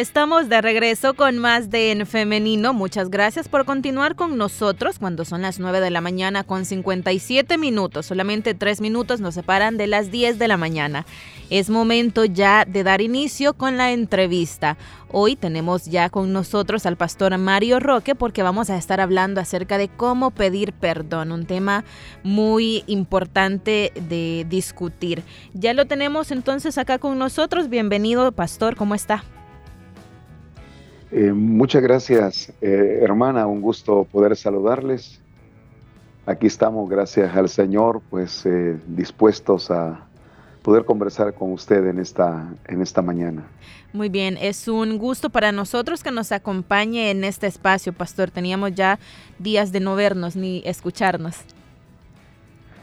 Estamos de regreso con más de En Femenino. Muchas gracias por continuar con nosotros cuando son las 9 de la mañana con 57 minutos. Solamente 3 minutos nos separan de las 10 de la mañana. Es momento ya de dar inicio con la entrevista. Hoy tenemos ya con nosotros al pastor Mario Roque porque vamos a estar hablando acerca de cómo pedir perdón, un tema muy importante de discutir. Ya lo tenemos entonces acá con nosotros. Bienvenido, pastor, ¿cómo está? Eh, muchas gracias, eh, hermana. Un gusto poder saludarles. Aquí estamos, gracias al Señor, pues eh, dispuestos a poder conversar con usted en esta, en esta mañana. Muy bien, es un gusto para nosotros que nos acompañe en este espacio, Pastor. Teníamos ya días de no vernos ni escucharnos.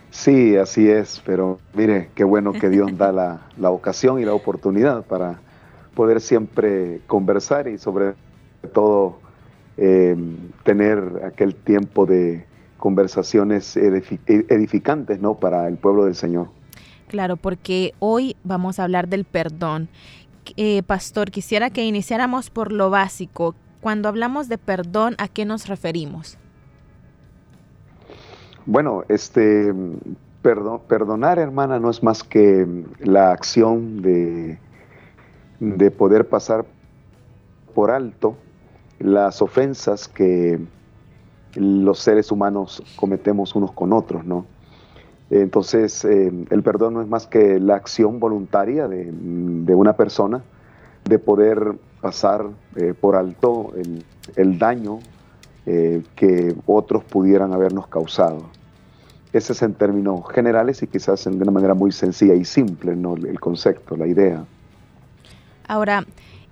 Sí, así es, pero mire, qué bueno que Dios da la, la ocasión y la oportunidad para poder siempre conversar y sobre todo em, tener aquel tiempo de conversaciones edificantes ¿no? para el pueblo del Señor. Claro, porque hoy vamos a hablar del perdón. Eh, pastor, quisiera que iniciáramos por lo básico. Cuando hablamos de perdón, ¿a qué nos referimos? Bueno, este perdonar, hermana, no es más que la acción de de poder pasar por alto las ofensas que los seres humanos cometemos unos con otros, ¿no? Entonces, eh, el perdón no es más que la acción voluntaria de, una persona de poder pasar eh, por alto el, daño eh, que otros pudieran habernos causado. Ese es en términos generales y quizás de una manera muy sencilla y simple, ¿no? El concepto, la idea. Ahora,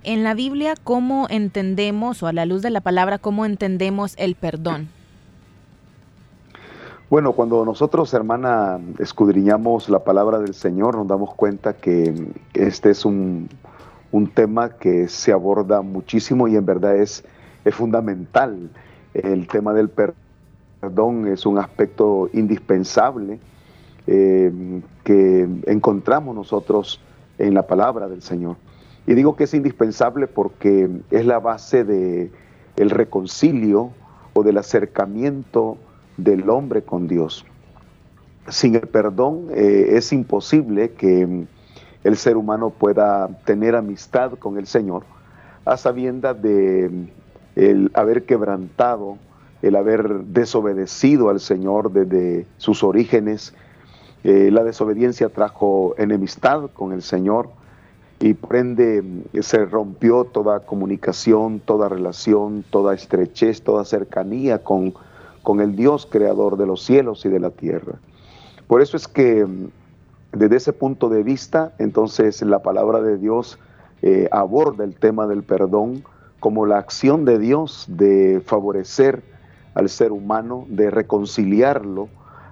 en la Biblia, ¿cómo entendemos, o a la luz de la palabra, cómo entendemos el perdón? Bueno, cuando nosotros, hermana, escudriñamos la palabra del Señor, nos damos cuenta que este es un, tema que se aborda muchísimo y en verdad es, es fundamental. El tema del perdón es un aspecto indispensable eh, que encontramos nosotros en la palabra del Señor. Y digo que es indispensable porque es la base del el reconcilio o del acercamiento del hombre con Dios. Sin el perdón eh, es imposible que el ser humano pueda tener amistad con el Señor a sabiendas de el haber quebrantado, el haber desobedecido al Señor desde sus orígenes. Eh, la desobediencia trajo enemistad con el Señor y por ende se rompió toda comunicación, toda relación, toda estrechez, toda cercanía con, con el Dios creador de los cielos y de la tierra. Por eso es que desde ese punto de vista, entonces la palabra de Dios eh, aborda el tema del perdón como la acción de Dios de favorecer al ser humano, de reconciliarlo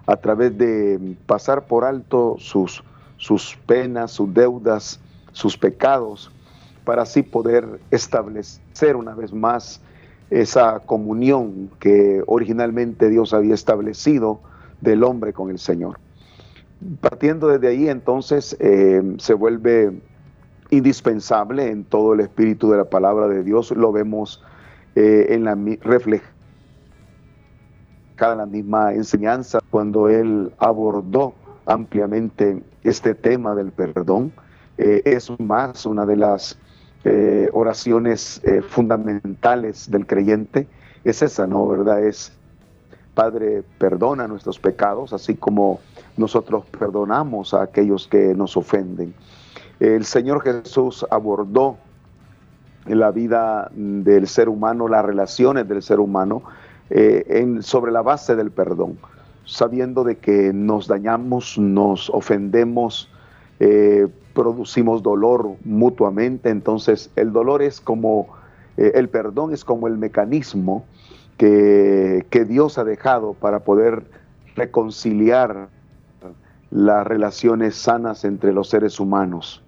a través de pasar por alto sus, sus penas, sus deudas, sus pecados, para así poder establecer una vez más esa comunión que originalmente Dios había establecido del hombre con el Señor. Partiendo desde ahí, entonces, eh, se vuelve indispensable en todo el espíritu de la palabra de Dios. Lo vemos eh, en la reflejada en la misma enseñanza cuando él abordó ampliamente este tema del perdón. Eh, es más una de las eh, oraciones eh, fundamentales del creyente, es esa, ¿no? ¿Verdad? Es, Padre, perdona nuestros pecados, así como nosotros perdonamos a aquellos que nos ofenden. El Señor Jesús abordó la vida del ser humano, las relaciones del ser humano, en, sobre la base del perdón, sabiendo de que nos dañamos, nos ofendemos, producimos dolor mutuamente, entonces el dolor es como, eh, el perdón es como el mecanismo que, que Dios ha dejado para poder reconciliar las relaciones sanas entre los seres humanos.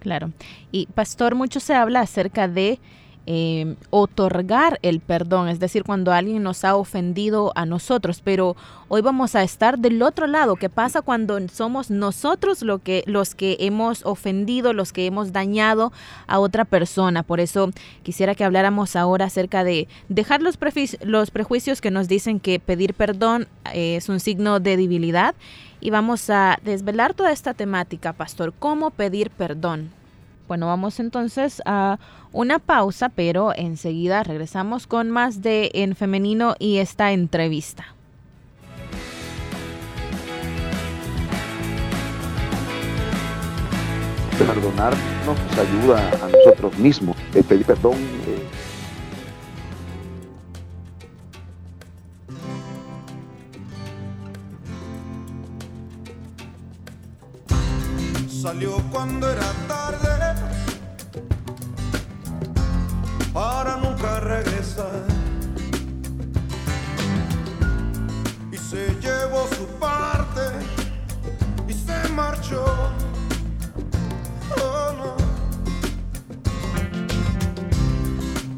Claro. Y pastor, mucho se habla acerca de eh, otorgar el perdón, es decir, cuando alguien nos ha ofendido a nosotros, pero hoy vamos a estar del otro lado, ¿qué pasa cuando somos nosotros lo que, los que hemos ofendido, los que hemos dañado a otra persona? Por eso quisiera que habláramos ahora acerca de dejar los, los prejuicios que nos dicen que pedir perdón eh, es un signo de debilidad y vamos a desvelar toda esta temática, pastor, cómo pedir perdón. Bueno, vamos entonces a una pausa, pero enseguida regresamos con más de En Femenino y esta entrevista. Perdonar nos ayuda a nosotros mismos. El pedir perdón eh, salió cuando era tarde para nunca regresar. Y se llevó su parte y se marchó. Oh, no.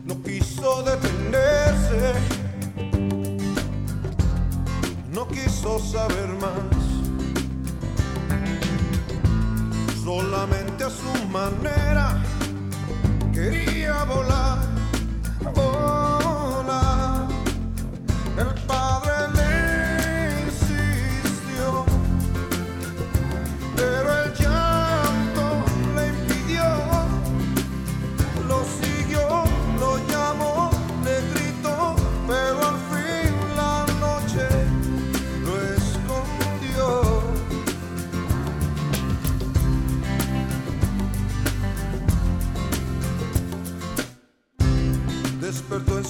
no quiso detenerse, no quiso saber más. solamente a su manera quería volar.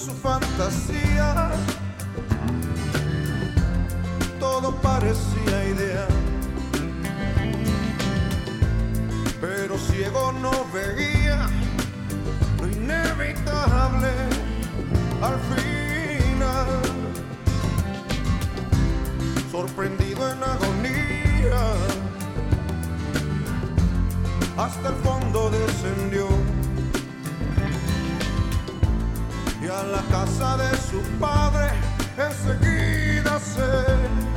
Su fantasía. Todo parecía ideal, pero ciego no veía lo inevitable al final. Sorprendido en agonía, hasta el fondo descendió. Y a la casa de su padre enseguida se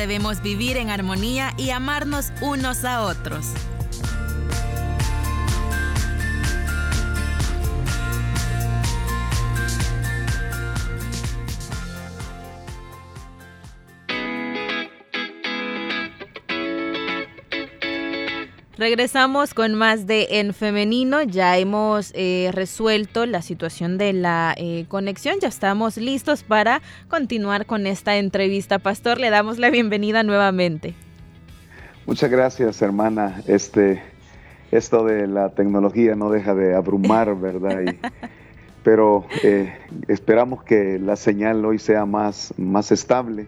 debemos vivir en armonía y amarnos unos a otros. Regresamos con más de En Femenino. Ya hemos eh, resuelto la situación de la eh, conexión. Ya estamos listos para continuar con esta entrevista. Pastor, le damos la bienvenida nuevamente. Muchas gracias, hermana. Este, esto de la tecnología no deja de abrumar, ¿verdad? Y, pero eh, esperamos que la señal hoy sea más, más estable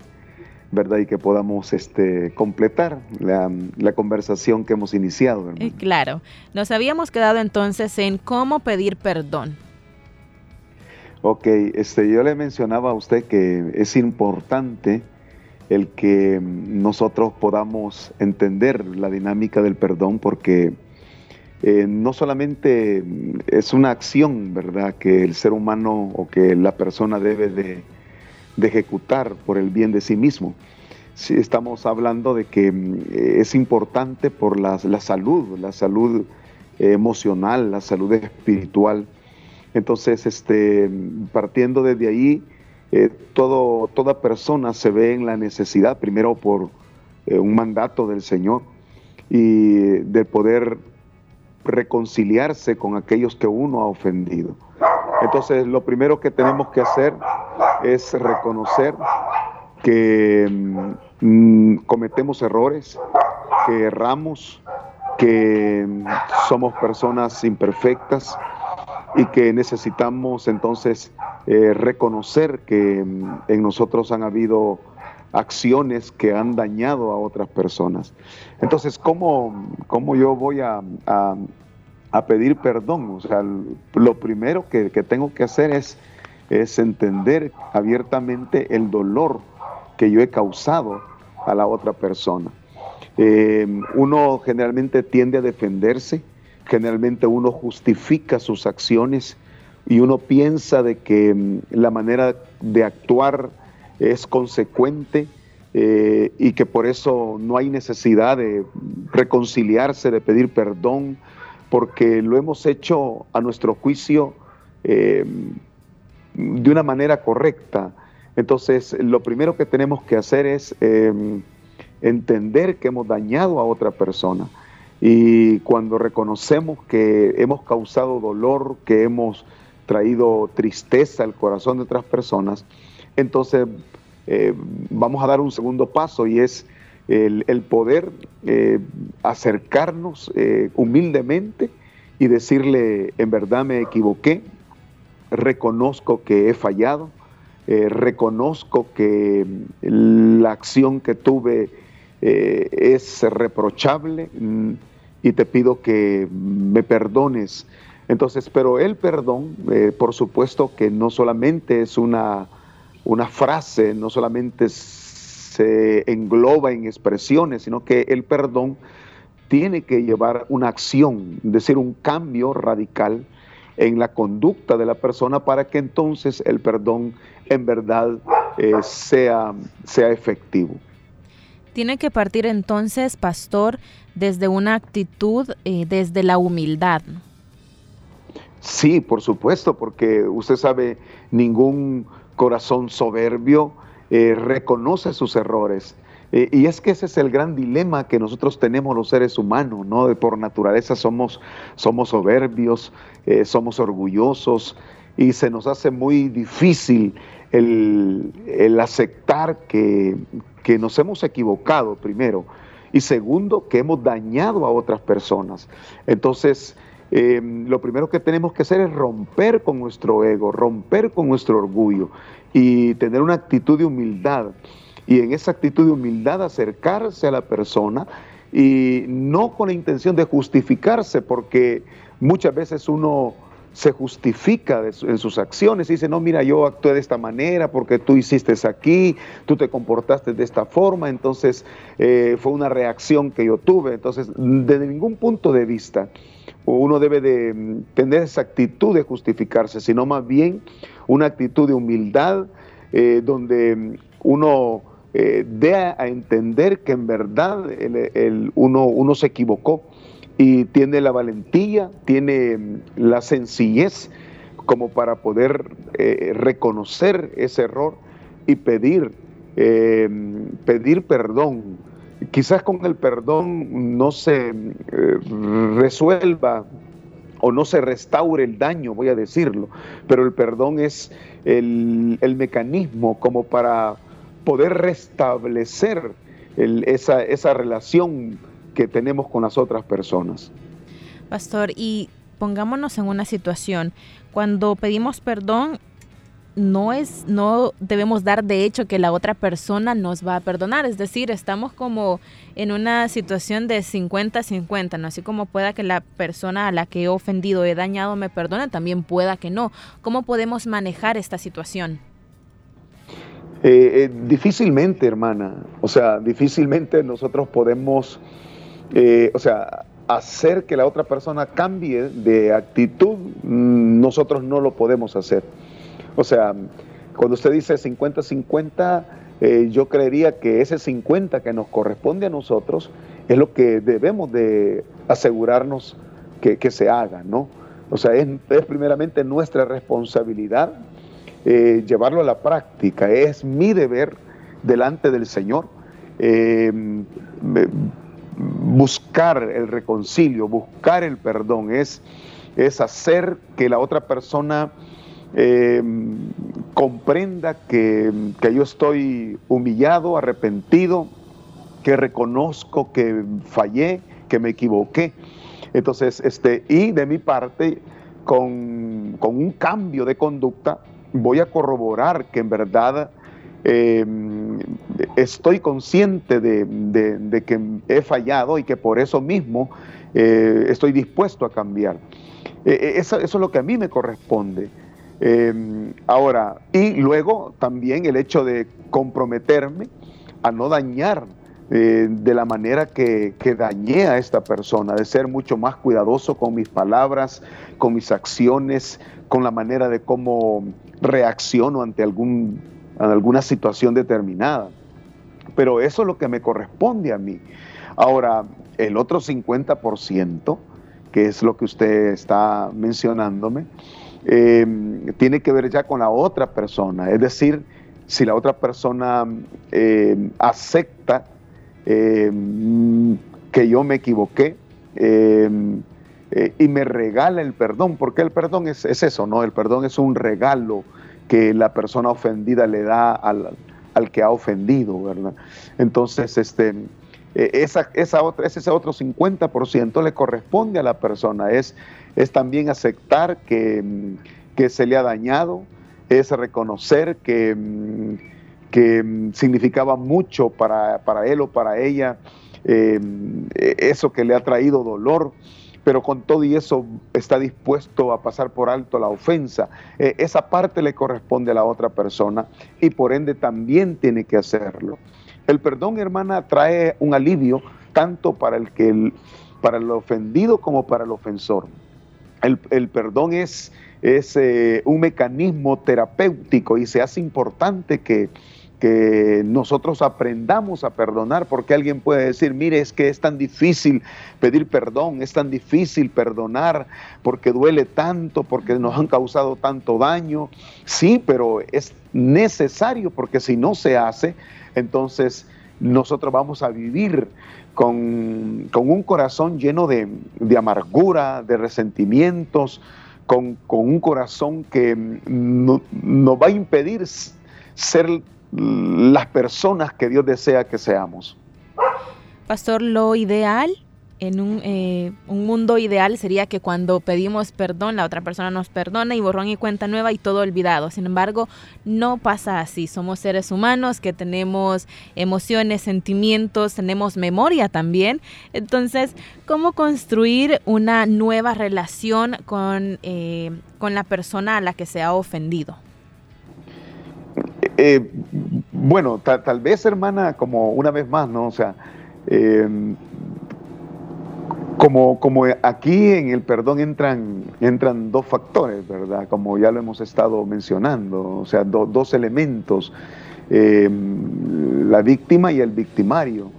¿verdad? Y que podamos este, completar la, la conversación que hemos iniciado. Eh, claro, nos habíamos quedado entonces en cómo pedir perdón. Ok, este, yo le mencionaba a usted que es importante el que nosotros podamos entender la dinámica del perdón porque eh, no solamente es una acción, ¿verdad?, que el ser humano o que la persona debe de, de ejecutar por el bien de sí mismo. Si estamos hablando de que mm, es importante por la, la salud, la salud emocional, la salud espiritual. Entonces, este, partiendo desde ahí, eh, todo, toda persona se ve en la necesidad, primero por eh, un mandato del Señor y de poder reconciliarse con aquellos que uno ha ofendido. Entonces, lo primero que tenemos que hacer es reconocer que mm, cometemos errores, que erramos, que mm, somos personas imperfectas y que necesitamos entonces eh, reconocer que mm, en nosotros han habido acciones que han dañado a otras personas. Entonces, ¿cómo, cómo yo voy a, a, a, pedir perdón? O sea, lo primero que, que tengo que hacer es, es entender abiertamente el dolor que yo he causado a la otra persona. Eh, uno generalmente tiende a defenderse, generalmente uno justifica sus acciones y uno piensa de que mm, la manera de actuar es consecuente eh, y que por eso no hay necesidad de reconciliarse, de pedir perdón, porque lo hemos hecho a nuestro juicio eh, de una manera correcta. Entonces, lo primero que tenemos que hacer es em, entender que hemos dañado a otra persona. Y cuando reconocemos que hemos causado dolor, que hemos traído tristeza al corazón de otras personas, entonces eh, vamos a dar un segundo paso y es el, poder eh, acercarnos eh, humildemente y decirle, en verdad me equivoqué, reconozco que he fallado, eh, reconozco que la acción que tuve es reprochable mm, y te pido que me perdones. Entonces, pero el perdón, por supuesto que no solamente es una, una frase, no solamente se engloba en expresiones, sino que el perdón tiene que llevar una acción, es decir, un cambio radical en la conducta de la persona para que entonces el perdón en verdad eh, sea, sea efectivo. Tiene que partir entonces, pastor, desde una actitud, eh, desde la humildad. Sí, por supuesto, porque usted sabe, ningún corazón soberbio eh, reconoce sus errores. y es que ese es el gran dilema que nosotros tenemos los seres humanos, ¿no? De por naturaleza somos, somos soberbios, somos orgullosos y se nos hace muy difícil el, aceptar que, nos hemos equivocado primero y segundo que hemos dañado a otras personas. Entonces, lo primero que tenemos que hacer es romper con nuestro ego, romper con nuestro orgullo y tener una actitud de humildad. Y en esa actitud de humildad acercarse a la persona y no con la intención de justificarse, porque muchas veces uno se justifica en sus acciones y dice, no, mira, yo actué de esta manera porque tú hiciste aquí, tú te comportaste de esta forma, entonces eh, fue una reacción que yo tuve. Entonces, desde ningún punto de vista uno debe de mm, tener esa actitud de justificarse, sino más bien una actitud de humildad eh, donde mm, uno eh, dé a entender que en verdad uno, se equivocó y tiene la valentía, tiene mm, la sencillez como para poder eh, reconocer ese error y pedir, eh, pedir perdón quizás con el perdón no se eh, resuelva o no se restaure el daño, voy a decirlo, pero el perdón es el, el mecanismo como para poder restablecer el, esa, esa relación que tenemos con las otras personas. Pastor, y pongámonos en una situación, cuando pedimos perdón, no es, no debemos dar de hecho que la otra persona nos va a perdonar. Es decir, estamos como en una situación de 50-50, ¿no? Así como pueda que la persona a la que he ofendido, he dañado, me perdone, también pueda que no. ¿Cómo podemos manejar esta situación? Eh, eh, difícilmente, hermana. O sea, difícilmente nosotros podemos, eh, o sea, hacer que la otra persona cambie de actitud, mm, nosotros no lo podemos hacer. O sea, cuando usted dice 50-50, eh, yo creería que ese 50 que nos corresponde a nosotros es lo que debemos de asegurarnos que, se haga, ¿no? O sea, es, es primeramente nuestra responsabilidad eh, llevarlo a la práctica, es mi deber delante del Señor. Eh, buscar el reconcilio, buscar el perdón, es, es hacer que la otra persona eh, comprenda que, que, yo estoy humillado, arrepentido, que reconozco que fallé, que me equivoqué. Entonces, este, y de mi parte, con, con un cambio de conducta, voy a corroborar que en verdad eh, estoy consciente de, de, que he fallado y que por eso mismo eh, estoy dispuesto a cambiar. Eh, eso, eso, es lo que a mí me corresponde. Eh, ahora, y luego también el hecho de comprometerme a no dañar eh, de la manera que, que, dañé a esta persona, de ser mucho más cuidadoso con mis palabras, con mis acciones, con la manera de cómo reacciono ante algún, alguna situación determinada. Pero eso es lo que me corresponde a mí. Ahora, el otro 50%, que es lo que usted está mencionándome, eh, tiene que ver ya con la otra persona. Es decir, si la otra persona eh, acepta eh, que yo me equivoqué y me regala el perdón, porque el perdón es, es, eso, ¿no? El perdón es un regalo que la persona ofendida le da al, al que ha ofendido, ¿verdad? Entonces, este, esa, esa otra, ese otro 50% le corresponde a la persona, es, es también aceptar que, que se le ha dañado, es reconocer que que mm, significaba mucho para, para, él o para ella, eh, eso que le ha traído dolor, pero con todo y eso está dispuesto a pasar por alto la ofensa. Eh, esa parte le corresponde a la otra persona y por ende también tiene que hacerlo. El perdón, hermana, trae un alivio tanto para el, que el, para el ofendido como para el ofensor. El, el perdón es, es eh, un mecanismo terapéutico y se hace importante que, que nosotros aprendamos a perdonar, porque alguien puede decir, mire, es que es tan difícil pedir perdón, es tan difícil perdonar, porque duele tanto, porque nos han causado tanto daño. Sí, pero es necesario, porque si no se hace, entonces nosotros vamos a vivir con, con un corazón lleno de, de amargura, de resentimientos, con, con un corazón que nos no va a impedir ser las personas que Dios desea que seamos. Pastor, lo ideal en un, eh, un, mundo ideal sería que cuando pedimos perdón, la otra persona nos perdona y borrón y cuenta nueva y todo olvidado. Sin embargo, no pasa así. Somos seres humanos que tenemos emociones, sentimientos, tenemos memoria también. Entonces, ¿cómo construir una nueva relación con, eh, con la persona a la que se ha ofendido? Eh, bueno, tal, vez, hermana, como una vez más, ¿no? O sea, como, como aquí en el perdón entran, entran dos factores, ¿verdad? Como ya lo hemos estado mencionando, o sea, do, dos elementos, eh, la víctima y el victimario.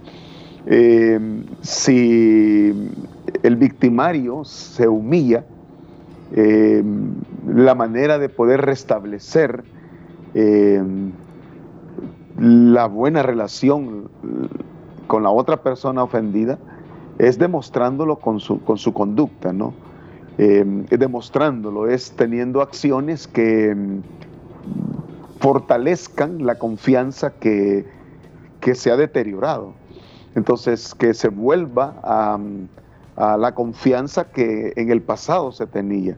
Eh, si el victimario se humilla, eh, la manera de poder restablecer la buena relación con la otra persona ofendida, es demostrándolo con su, con su conducta, ¿no? Eh, es demostrándolo, es teniendo acciones que mm, fortalezcan la confianza que, que se ha deteriorado. Entonces, que se vuelva a, a la confianza que en el pasado se tenía.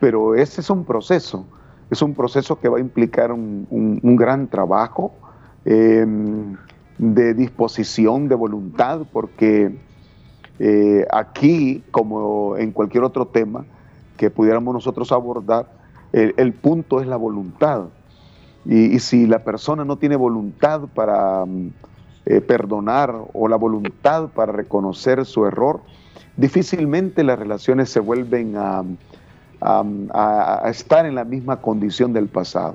Pero ese es un proceso, es un proceso que va a implicar un, un- gran trabajo de disposición, de voluntad, porque eh, aquí, como en cualquier otro tema que pudiéramos nosotros abordar, el, el punto es la voluntad. Y, y si la persona no tiene voluntad para mm, eh, perdonar o la voluntad para reconocer su error, difícilmente las relaciones se vuelven a, a- a- a estar en la misma condición del pasado.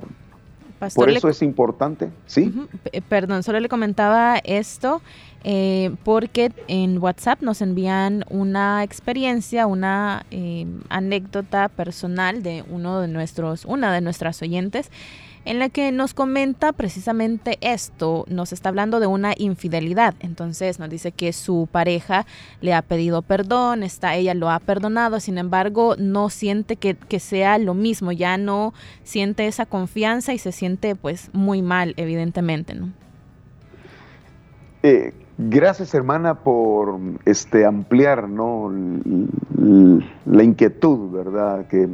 Pastor, Por le- eso es importante, ¿sí? Perdón, solo le comentaba esto eh, porque en WhatsApp nos envían una experiencia, una eh, anécdota personal de uno de nuestros, una de nuestras oyentes, en la que nos comenta precisamente esto. Nos está hablando de una infidelidad. Entonces nos dice que su pareja le ha pedido perdón, está, ella lo ha perdonado, sin embargo, no siente que, que sea lo mismo, ya no siente esa confianza y se siente pues muy mal, evidentemente, ¿no? Eh, gracias, hermana, por este, ampliar ¿no? la inquietud, ¿verdad? Que,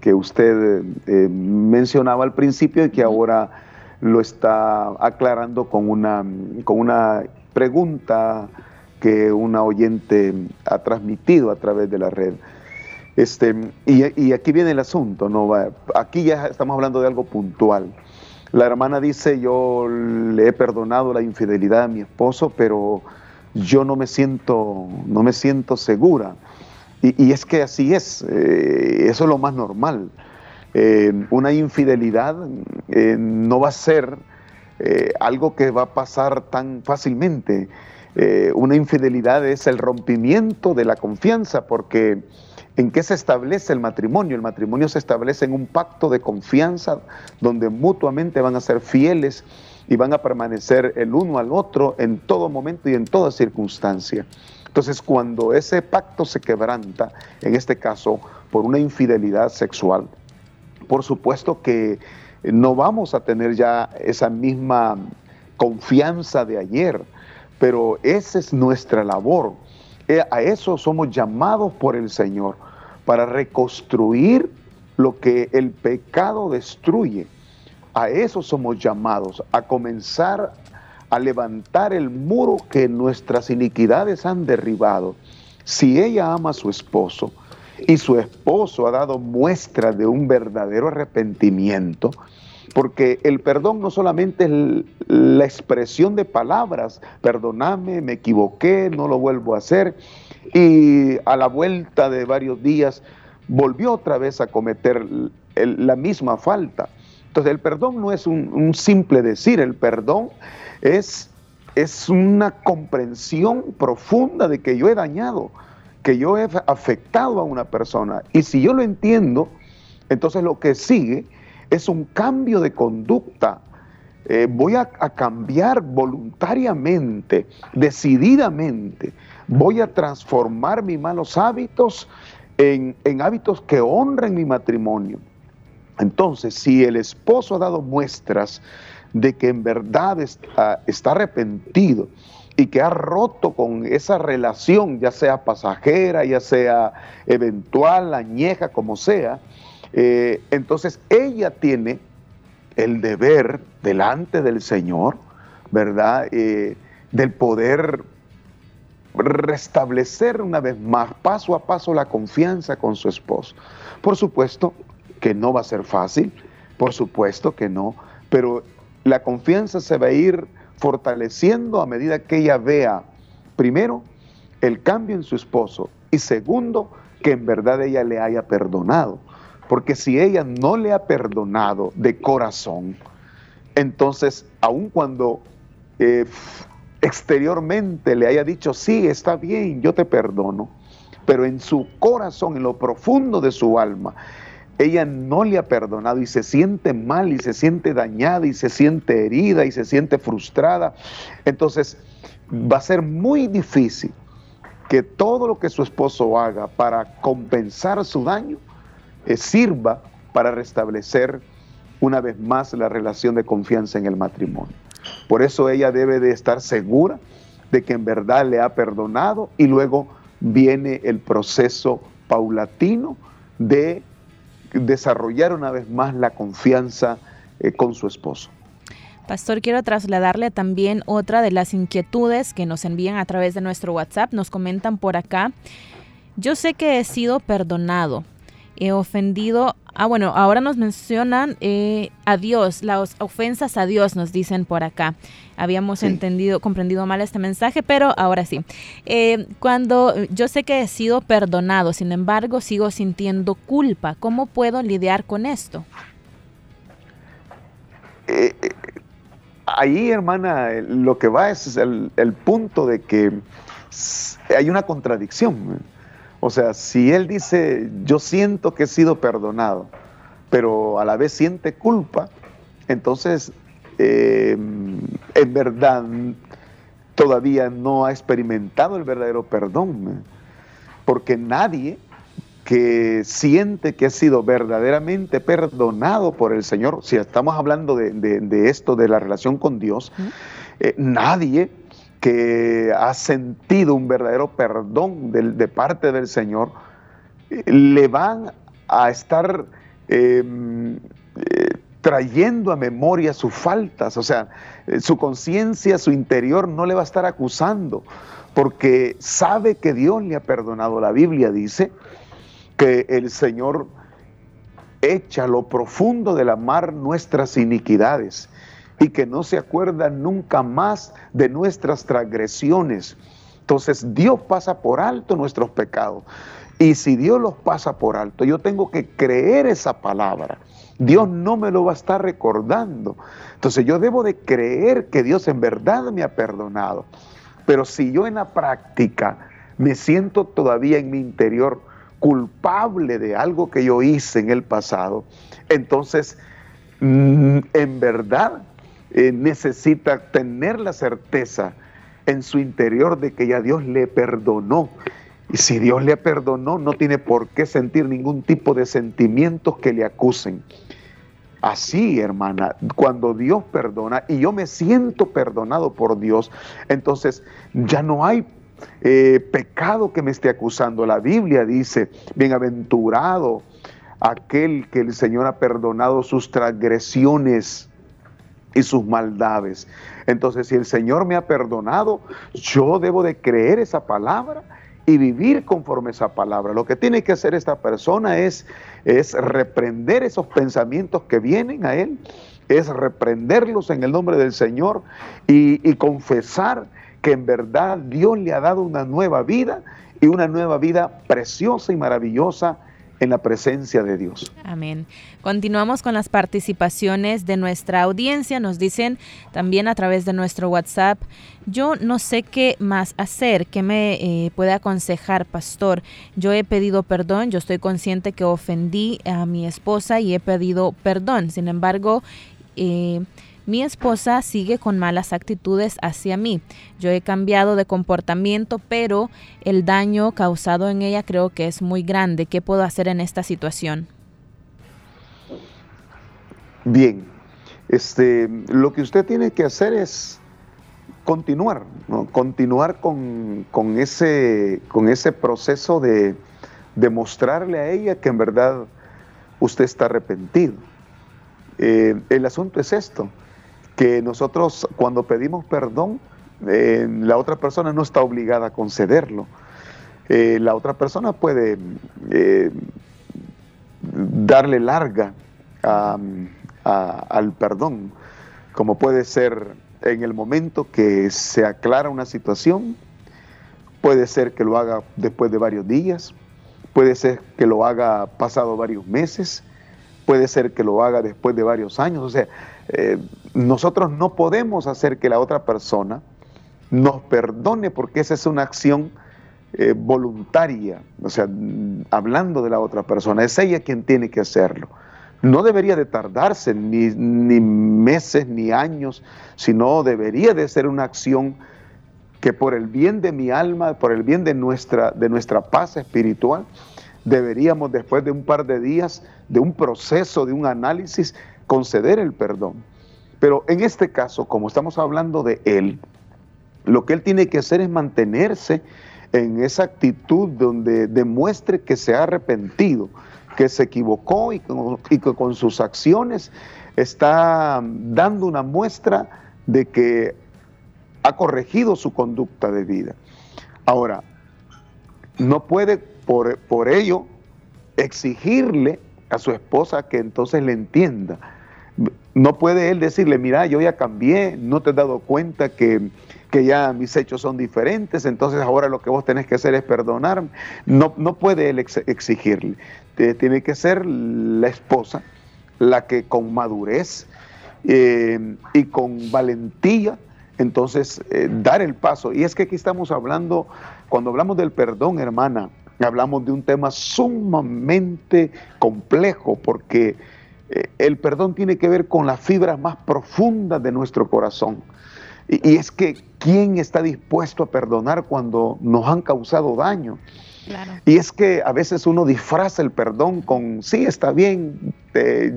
que usted eh, mencionaba al principio y que ahora lo está aclarando con una, con una pregunta que una oyente ha transmitido a través de la red. Este, y, y aquí viene el asunto, ¿no? Va- Aquí ya estamos hablando de algo puntual. La hermana dice, yo le he perdonado la infidelidad a mi esposo, pero yo no me siento, no me siento segura. Y, es que así es, eh, eso es lo más normal. Eh, una infidelidad eh, no va a ser algo que va a pasar tan fácilmente. Una infidelidad es el rompimiento de la confianza, porque ¿en qué se establece el matrimonio? El matrimonio se establece en un pacto de confianza donde mutuamente van a ser fieles y van a permanecer el uno al otro en todo momento y en toda circunstancia. Entonces, cuando ese pacto se quebranta, en este caso por una infidelidad sexual, por supuesto que no vamos a tener ya esa misma confianza de ayer, pero esa es nuestra labor. Eh, A eso somos llamados por el Señor, para reconstruir lo que el pecado destruye. A eso somos llamados, a comenzar a levantar el muro que nuestras iniquidades han derribado. Si ella ama a su esposo y su esposo ha dado muestra de un verdadero arrepentimiento, porque el perdón no solamente es la expresión de palabras, perdóname, me equivoqué, no lo vuelvo a hacer, y a la vuelta de varios días volvió otra vez a cometer la misma falta. Entonces el perdón no es un, un simple decir, el perdón es, es una comprensión profunda de que yo he dañado, que yo he afectado a una persona. Y si yo lo entiendo, entonces lo que sigue es un cambio de conducta. Eh, voy a, cambiar voluntariamente, decididamente. Voy a transformar mis malos hábitos en, hábitos que honren mi matrimonio. Entonces, si el esposo ha dado muestras de que en verdad está, está arrepentido y que ha roto con esa relación, ya sea pasajera, ya sea eventual, añeja, como sea, eh, entonces ella tiene el deber delante del Señor, ¿verdad? Eh, del poder restablecer una vez más, paso a paso, la confianza con su esposo. Por supuesto que no va a ser fácil, por supuesto que no, pero la confianza se va a ir fortaleciendo a medida que ella vea, primero, el cambio en su esposo y segundo, que en verdad ella le haya perdonado. Porque si ella no le ha perdonado de corazón, entonces, aun cuando eh, exteriormente le haya dicho, sí, está bien, yo te perdono, pero en su corazón, en lo profundo de su alma, ella no le ha perdonado y se siente mal y se siente dañada y se siente herida y se siente frustrada. Entonces, va a ser muy difícil que todo lo que su esposo haga para compensar su daño eh, sirva para restablecer una vez más la relación de confianza en el matrimonio. Por eso ella debe de estar segura de que en verdad le ha perdonado y luego viene el proceso paulatino de desarrollar una vez más la confianza eh, con su esposo. Pastor, quiero trasladarle también otra de las inquietudes que nos envían a través de nuestro WhatsApp. Nos comentan por acá, yo sé que he sido perdonado, he ofendido, ah bueno, ahora nos mencionan eh, a Dios, las ofensas a Dios nos dicen por acá. Habíamos Sí. entendido, comprendido mal este mensaje, pero ahora sí. Eh, cuando yo sé que he sido perdonado, sin embargo, sigo sintiendo culpa, ¿cómo puedo lidiar con esto? Eh, eh, ahí, hermana, eh, lo que va es el, el punto de que hay una contradicción. O sea, si él dice, yo siento que he sido perdonado, pero a la vez siente culpa, entonces, eh, en verdad, todavía no ha experimentado el verdadero perdón. Porque nadie que siente que ha sido verdaderamente perdonado por el Señor, si estamos hablando de, de- de esto, de la relación con Dios, eh, nadie que ha sentido un verdadero perdón de parte del Señor, le van a estar eh, eh, trayendo a memoria sus faltas, o sea, eh, su conciencia, su interior no le va a estar acusando, porque sabe que Dios le ha perdonado. La Biblia dice que el Señor echa lo profundo de la mar nuestras iniquidades y que no se acuerda nunca más de nuestras transgresiones. Entonces Dios pasa por alto nuestros pecados. Y si Dios los pasa por alto, yo tengo que creer esa palabra. Dios no me lo va a estar recordando. Entonces yo debo de creer que Dios en verdad me ha perdonado. Pero si yo en la práctica me siento todavía en mi interior culpable de algo que yo hice en el pasado, entonces mm, en verdad eh, necesita tener la certeza en su interior de que ya Dios le perdonó. Y si Dios le perdonó, no tiene por qué sentir ningún tipo de sentimientos que le acusen. Así, hermana, cuando Dios perdona y yo me siento perdonado por Dios, entonces ya no hay eh, pecado que me esté acusando. La Biblia dice, bienaventurado aquel que el Señor ha perdonado sus transgresiones y sus maldades. Entonces, si el Señor me ha perdonado, yo debo de creer esa palabra y vivir conforme a esa palabra. Lo que tiene que hacer esta persona es, es reprender esos pensamientos que vienen a él, es reprenderlos en el nombre del Señor y, y confesar que en verdad Dios le ha dado una nueva vida y una nueva vida preciosa y maravillosa en la presencia de Dios. Amén. Continuamos con las participaciones de nuestra audiencia. Nos dicen también a través de nuestro WhatsApp, yo no sé qué más hacer, qué me eh, puede aconsejar, pastor. Yo he pedido perdón, yo estoy consciente que ofendí a mi esposa y he pedido perdón. Sin embargo, eh, mi esposa sigue con malas actitudes hacia mí. Yo he cambiado de comportamiento, pero el daño causado en ella creo que es muy grande. ¿Qué puedo hacer en esta situación? Bien, este, lo que usted tiene que hacer es continuar, continuar con, con ese, con ese proceso de, de mostrarle a ella que en verdad usted está arrepentido. Eh, el asunto es esto, que nosotros cuando pedimos perdón, eh, la otra persona no está obligada a concederlo. Eh, la otra persona puede eh, darle larga a, al perdón, como puede ser en el momento que se aclara una situación, puede ser que lo haga después de varios días, puede ser que lo haga pasado varios meses, puede ser que lo haga después de varios años. O sea, nosotros no podemos hacer que la otra persona nos perdone porque esa es una acción eh, voluntaria, o sea, hablando de la otra persona, es ella quien tiene que hacerlo. No debería de tardarse ni, ni meses ni años, sino debería de ser una acción que por el bien de mi alma, por el bien de nuestra, de nuestra paz espiritual, deberíamos después de un par de días, de un proceso, de un análisis, conceder el perdón. Pero en este caso, como estamos hablando de él, lo que él tiene que hacer es mantenerse en esa actitud donde demuestre que se ha arrepentido, que se equivocó y, que con sus acciones está dando una muestra de que ha corregido su conducta de vida. Ahora, no puede por, por ello exigirle a su esposa que entonces le entienda. No puede él decirle, mira, yo ya cambié, no te has dado cuenta que, que, ya mis hechos son diferentes, entonces ahora lo que vos tenés que hacer es perdonarme. No, no puede él exigirle. Tiene que ser la esposa la que con madurez eh, y con valentía, entonces eh, dar el paso. Y es que aquí estamos hablando, cuando hablamos del perdón, hermana, hablamos de un tema sumamente complejo porque eh, el perdón tiene que ver con las fibras más profundas de nuestro corazón. Y, es que, ¿quién está dispuesto a perdonar cuando nos han causado daño? Y es que a veces uno disfraza el perdón con, sí, está bien, te,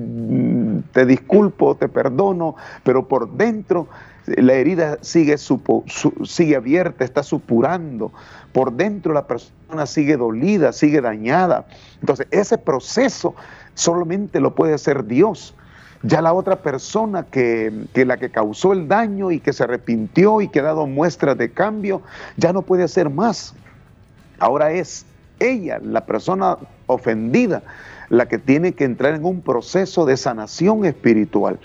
te disculpo, te perdono, pero por dentro la herida sigue, sigue abierta, está supurando. Por dentro la persona sigue dolida, sigue dañada. Entonces, ese proceso solamente lo puede hacer Dios. Ya la otra persona que, que, la que causó el daño y que se arrepintió y que ha dado muestras de cambio, ya no puede hacer más. Ahora es ella, la persona ofendida, la que tiene que entrar en un proceso de sanación espiritual.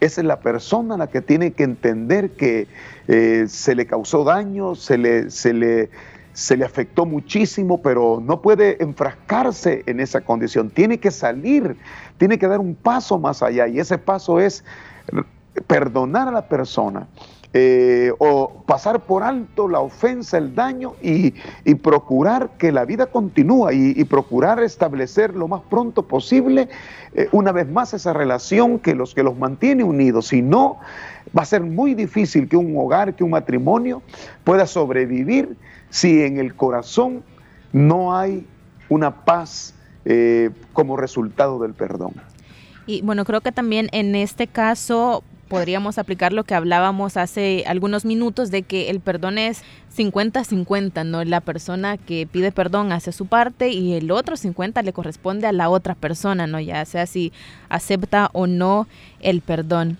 Esa es la persona la que tiene que entender que eh, se le causó daño, se le, se, le, se le afectó muchísimo, pero no puede enfrascarse en esa condición. Tiene que salir, tiene que dar un paso más allá y ese paso es perdonar a la persona eh, o pasar por alto la ofensa, el daño y, procurar que la vida continúe y, procurar establecer lo más pronto posible eh, una vez más esa relación que los que los mantiene unidos. Si no, va a ser muy difícil que un hogar, que un matrimonio pueda sobrevivir si en el corazón no hay una paz eh, como resultado del perdón. Y bueno, creo que también en este caso podríamos aplicar lo que hablábamos hace algunos minutos de que el perdón es 50-50, ¿no? La persona que pide perdón hace su parte y el otro 50 le corresponde a la otra persona, ¿no? Ya sea si acepta o no el perdón.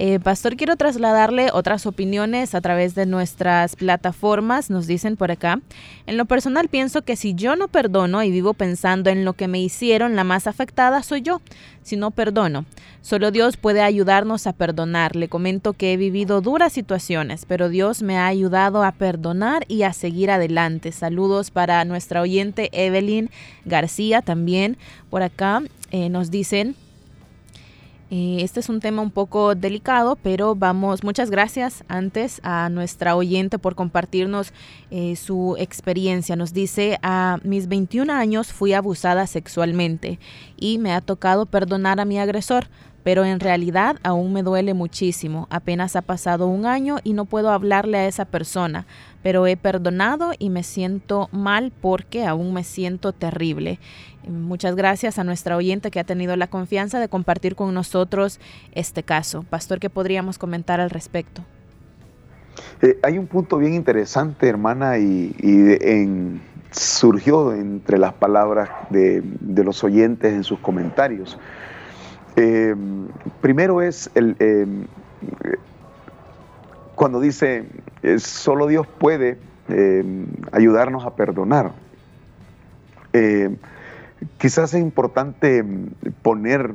Eh, Pastor, quiero trasladarle otras opiniones a través de nuestras plataformas. Nos dicen por acá. En lo personal pienso que si yo no perdono y vivo pensando en lo que me hicieron, la más afectada soy yo. Si no perdono, solo Dios puede ayudarnos a perdonar. Le comento que he vivido duras situaciones, pero Dios me ha ayudado a perdonar y a seguir adelante. Saludos para nuestra oyente Evelyn García también. Por acá eh, nos dicen eh, este es un tema un poco delicado, pero vamos, muchas gracias antes a nuestra oyente por compartirnos eh, su experiencia. Nos dice, a mis 21 años fui abusada sexualmente y me ha tocado perdonar a mi agresor pero en realidad aún me duele muchísimo. Apenas ha pasado un año y no puedo hablarle a esa persona, pero he perdonado y me siento mal porque aún me siento terrible. Muchas gracias a nuestra oyente que ha tenido la confianza de compartir con nosotros este caso. Pastor, ¿qué podríamos comentar al respecto? Eh, hay un punto bien interesante, hermana, y, surgió entre las palabras de, los oyentes en sus comentarios. Eh, primero es el, eh, cuando dice, solo Dios puede ayudarnos a perdonar quizás es importante mm, poner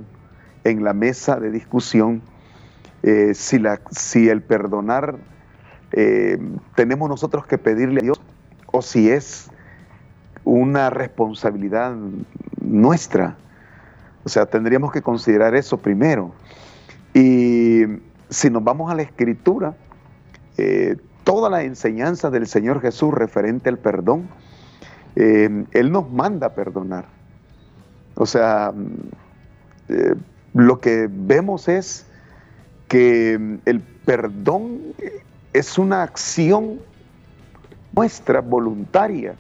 en la mesa de discusión eh, si, la, si, el perdonar eh, tenemos nosotros que pedirle a Dios o si es una responsabilidad nuestra. O sea, tendríamos que considerar eso primero. Y si nos vamos a la escritura, eh, toda la enseñanza del Señor Jesús referente al perdón, Él nos manda a perdonar. O sea, eh, lo que vemos es que el perdón es una acción muestra voluntaria,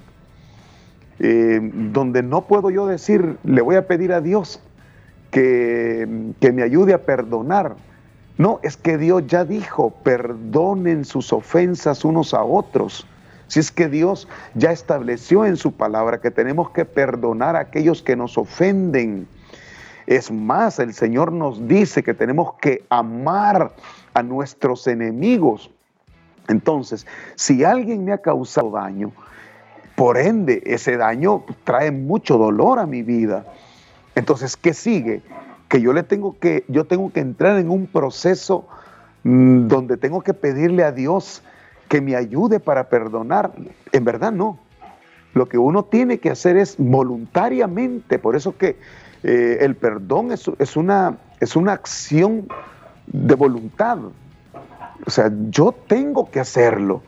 eh, donde no puedo yo decir, le voy a pedir a Dios que, que me ayude a perdonar. No, es que Dios ya dijo, perdonen sus ofensas unos a otros. Si es que Dios ya estableció en su palabra que tenemos que perdonar a aquellos que nos ofenden. Es más, el Señor nos dice que tenemos que amar a nuestros enemigos. Entonces, si alguien me ha causado daño, por ende, ese daño trae mucho dolor a mi vida. Entonces, ¿qué sigue? Que yo le tengo que, yo tengo que entrar en un proceso mm, donde tengo que pedirle a Dios que me ayude para perdonar. En verdad no. Lo que uno tiene que hacer es voluntariamente. Por eso que eh, el perdón es, es, una, es una acción de voluntad. O sea, yo tengo que hacerlo.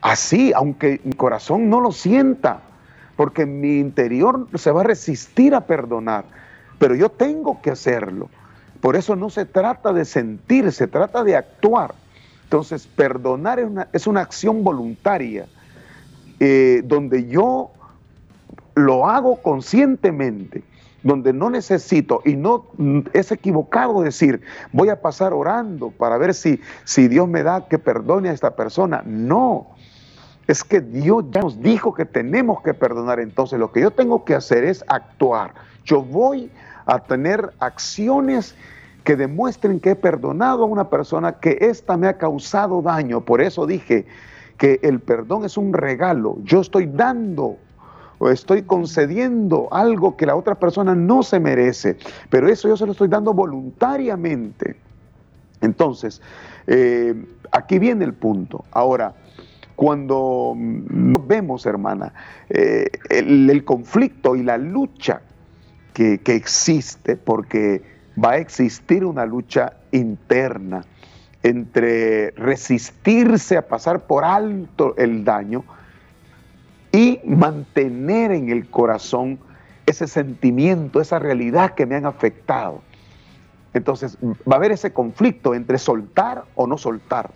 Así, aunque mi corazón no lo sienta, porque mi interior se va a resistir a perdonar, pero yo tengo que hacerlo. Por eso no se trata de sentir, se trata de actuar. Entonces, perdonar es una, es una acción voluntaria, eh, donde yo lo hago conscientemente donde no necesito y no es equivocado decir, voy a pasar orando para ver si, si Dios me da que perdone a esta persona. No, es que Dios ya nos dijo que tenemos que perdonar. Entonces lo que yo tengo que hacer es actuar. Yo voy a tener acciones que demuestren que he perdonado a una persona que ésta me ha causado daño. Por eso dije que el perdón es un regalo. Yo estoy dando o estoy concediendo algo que la otra persona no se merece, pero eso yo se lo estoy dando voluntariamente. Entonces, eh, aquí viene el punto. Ahora, cuando vemos, hermana, eh, el, conflicto y la lucha que, que existe, porque va a existir una lucha interna entre resistirse a pasar por alto el daño, y mantener en el corazón ese sentimiento, esa realidad que me han afectado. Entonces va a haber ese conflicto entre soltar o no soltar,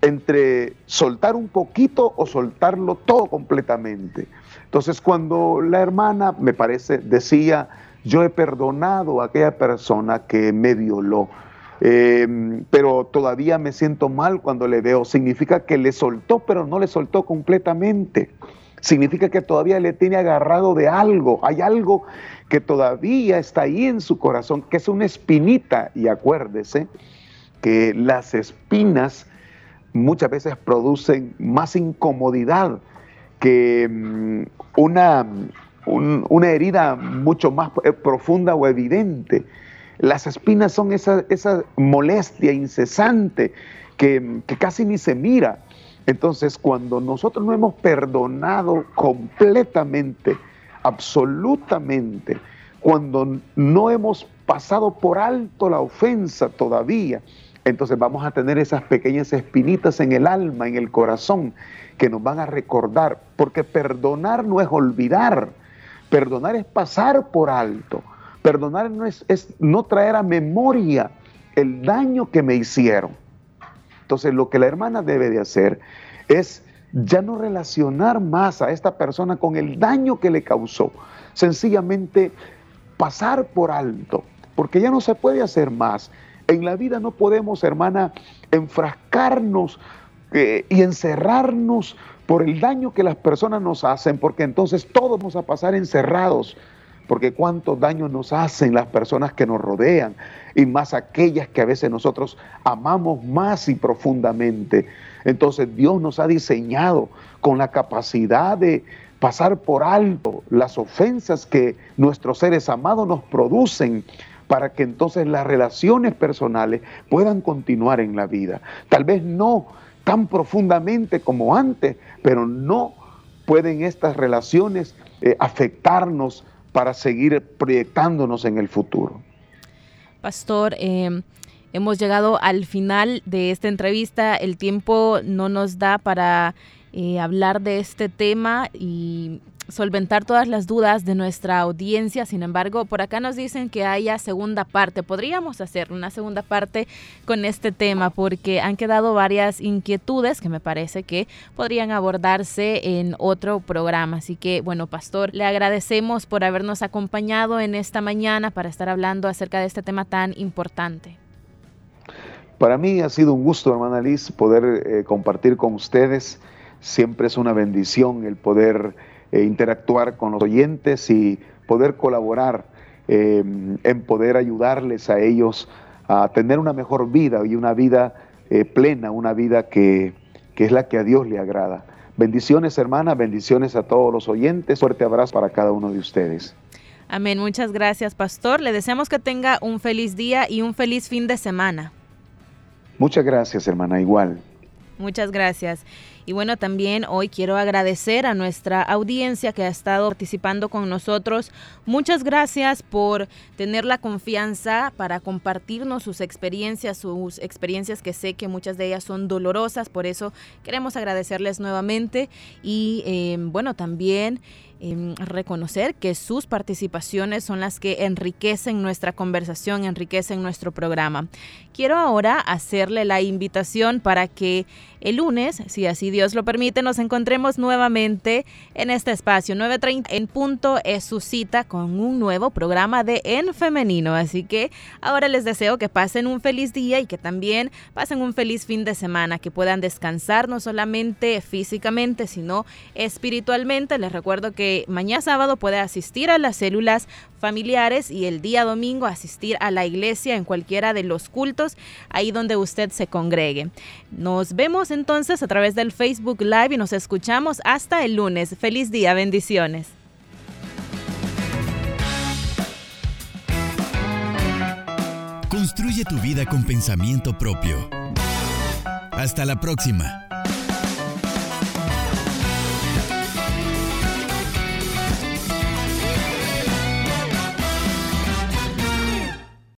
entre soltar un poquito o soltarlo todo completamente. Entonces cuando la hermana, me parece, decía, yo he perdonado a aquella persona que me violó, eh, pero todavía me siento mal cuando le veo, significa que le soltó, pero no le soltó completamente. Significa que todavía le tiene agarrado de algo, hay algo que todavía está ahí en su corazón, que es una espinita, y acuérdese que las espinas muchas veces producen más incomodidad que mm, una, una herida mucho más eh, profunda o evidente. Las espinas son esa, esa molestia incesante que, que casi ni se mira entonces, cuando nosotros no hemos perdonado completamente, absolutamente, cuando no hemos pasado por alto la ofensa todavía, entonces vamos a tener esas pequeñas espinitas en el alma, en el corazón, que nos van a recordar, porque perdonar no es olvidar, perdonar es pasar por alto, perdonar no es, no traer a memoria el daño que me hicieron. Entonces lo que la hermana debe de hacer es ya no relacionar más a esta persona con el daño que le causó, sencillamente pasar por alto, porque ya no se puede hacer más. En la vida no podemos, hermana, enfrascarnos eh, y encerrarnos por el daño que las personas nos hacen, porque entonces todos vamos a pasar encerrados porque cuántos daños nos hacen las personas que nos rodean y más aquellas que a veces nosotros amamos más y profundamente. Entonces Dios nos ha diseñado con la capacidad de pasar por alto las ofensas que nuestros seres amados nos producen para que entonces las relaciones personales puedan continuar en la vida. Tal vez no tan profundamente como antes, pero no pueden estas relaciones eh, afectarnos para seguir proyectándonos en el futuro. Pastor, em, hemos llegado al final de esta entrevista. El tiempo no nos da para eh, hablar de este tema y solventar todas las dudas de nuestra audiencia. Sin embargo, por acá nos dicen que haya segunda parte. Podríamos hacer una segunda parte con este tema porque han quedado varias inquietudes que me parece que podrían abordarse en otro programa. Así que, bueno, Pastor, le agradecemos por habernos acompañado en esta mañana para estar hablando acerca de este tema tan importante. Para mí ha sido un gusto, hermana Liz, poder eh, compartir con ustedes. Siempre es una bendición el poder eh, interactuar con los oyentes y poder colaborar eh, en poder ayudarles a ellos a tener una mejor vida y una vida eh, plena, una vida que, que, es la que a Dios le agrada. Bendiciones, hermana, bendiciones a todos los oyentes. Fuerte abrazo para cada uno de ustedes. Amén. Muchas gracias, pastor. Le deseamos que tenga un feliz día y un feliz fin de semana. Muchas gracias, hermana. Igual. Muchas gracias. Y bueno, también hoy quiero agradecer a nuestra audiencia que ha estado participando con nosotros. Muchas gracias por tener la confianza para compartirnos sus experiencias, sus experiencias que sé que muchas de ellas son dolorosas. Por eso queremos agradecerles nuevamente. Y eh, bueno, también eh, reconocer que sus participaciones son las que enriquecen nuestra conversación, enriquecen nuestro programa. Quiero ahora hacerle la invitación para que el lunes, si así Dios lo permite, nos encontremos nuevamente en este espacio. 9.30 en punto es su cita con un nuevo programa de En Femenino. Así que ahora les deseo que pasen un feliz día y que también pasen un feliz fin de semana, que puedan descansar no solamente físicamente, sino espiritualmente. Les recuerdo que mañana sábado puede asistir a las células familiares y el día domingo asistir a la iglesia en cualquiera de los cultos, ahí donde usted se congregue. Nos vemos entonces a través del Facebook Live y nos escuchamos hasta el lunes. Feliz día, bendiciones. Construye tu vida con pensamiento propio. Hasta la próxima.